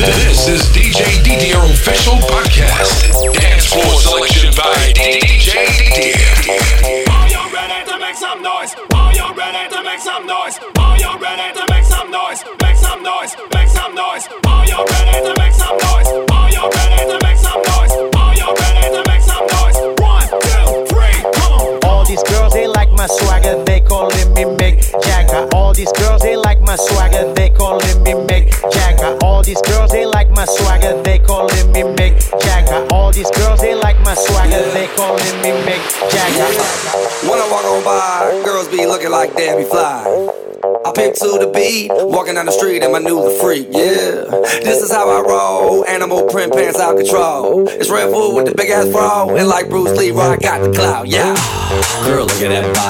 This is DJ Didier official podcast. Dance floor selection by DJ Didier. Are you ready to make some noise? Are you ready to make some noise? Are you ready to make some noise? Make some noise, make some noise. Are you ready to make some noise? Are you ready to make some noise? Are you ready to make some noise? One, two, three, come on. All these girls, they like my swagger, they calling me Mick Jagger. All these girls, they like my swagger, they calling me Mick Jagger. All these girls, they like my swagger, they calling me Mick Jagger. All these girls, they like my swagger, they calling me Mick Jagger. When I walk on by, girls be looking like Debbie Fly. I pimp to the beat, walking down the street and my new the freak, yeah. This is how I roll, animal print pants out of control. It's Redfoo with the big ass bra, and like Bruce Lee, I got the clout, yeah. Girl, look at that body.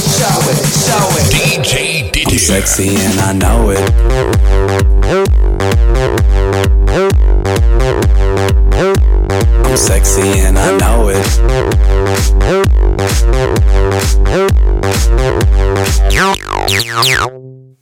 show it, show it. DJ I'm sexy and I know it. I'm sexy and I know it.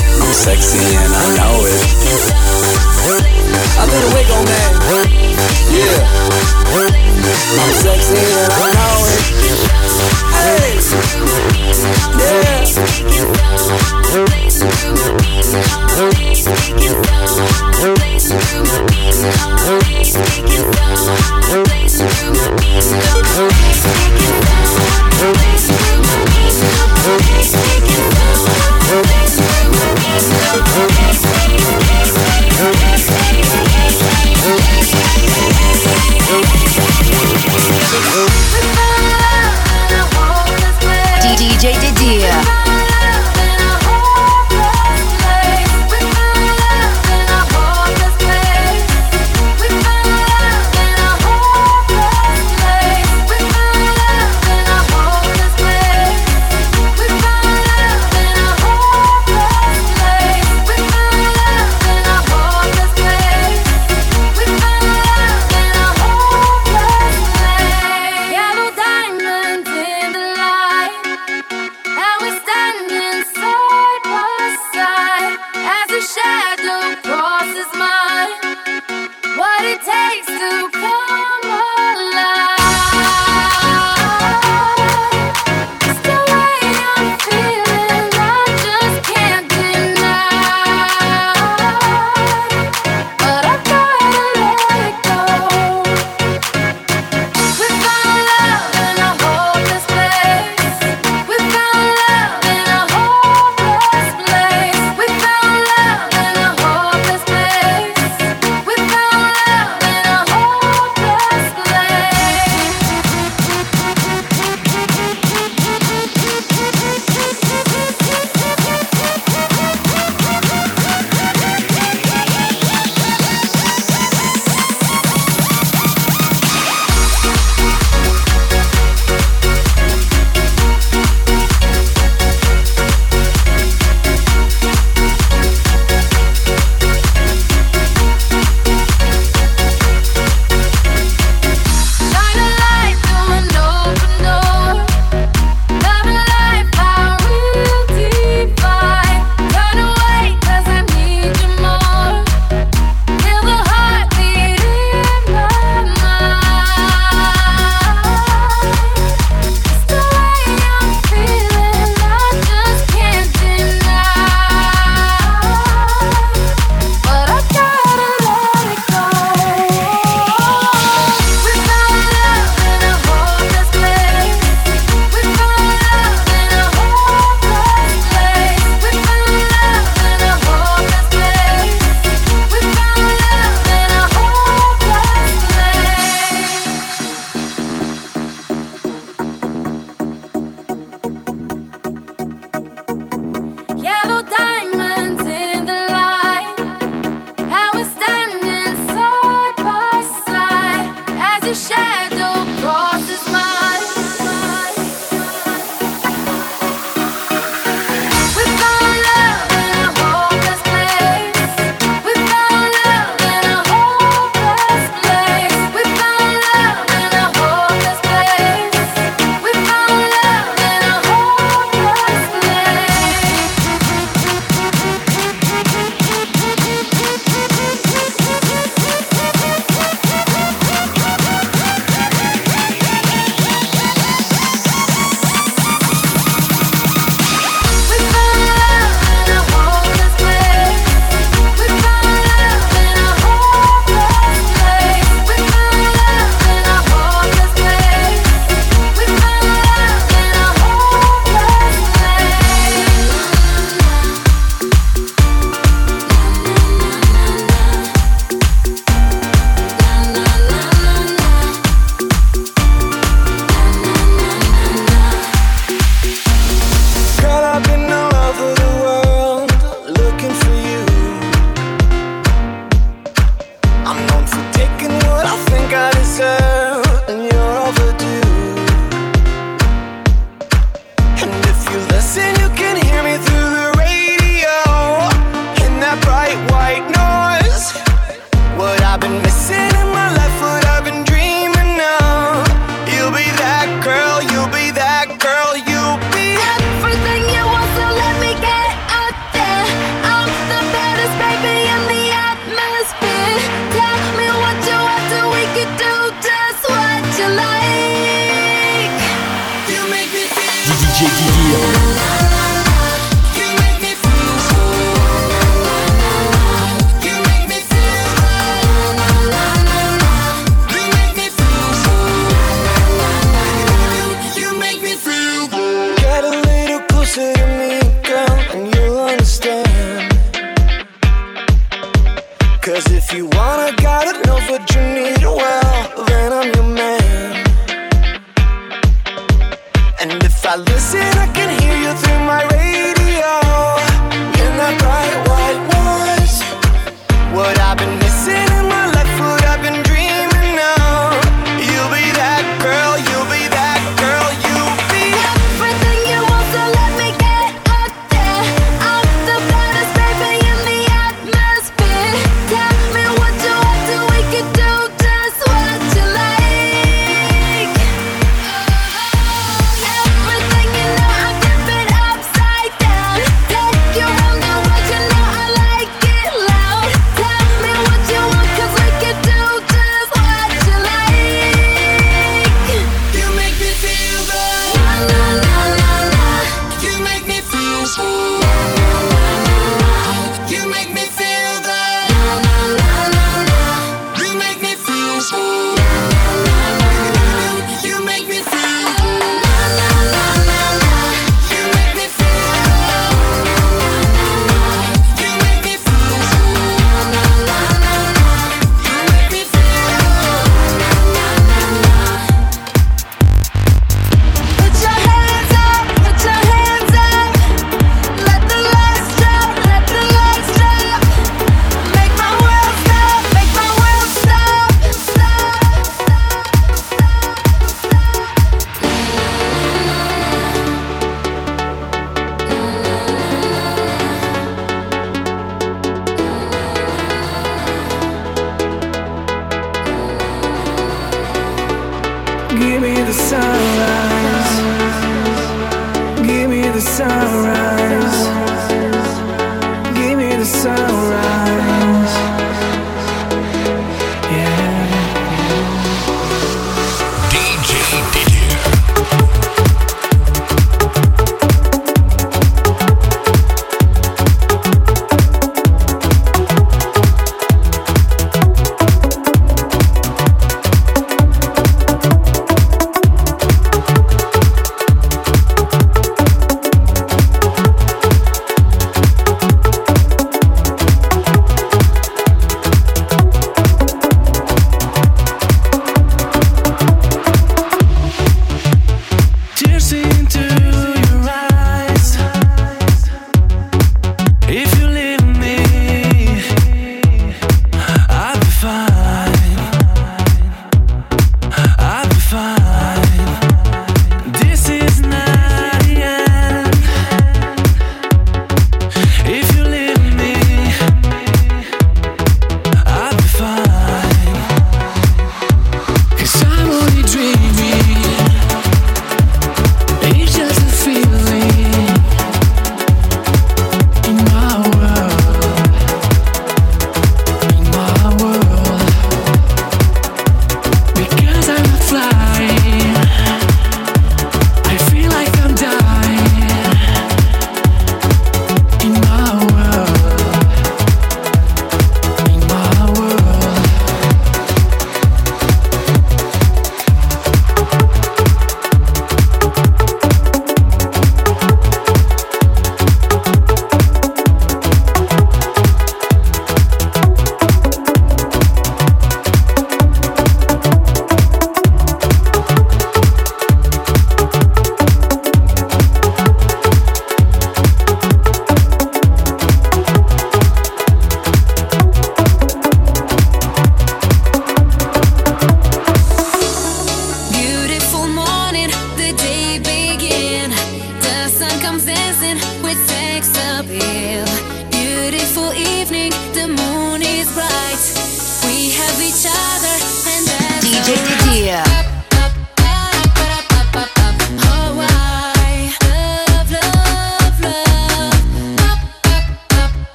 I'm sexy and I know it. I do the wiggle man. Yeah. I'm sexy and I know it. Hey. Yeah. DJ Didier. it takes to DJ Didier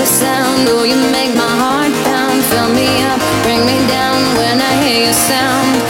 the sound. Oh, you make my heart pound. Fill me up, bring me down when I hear your sound.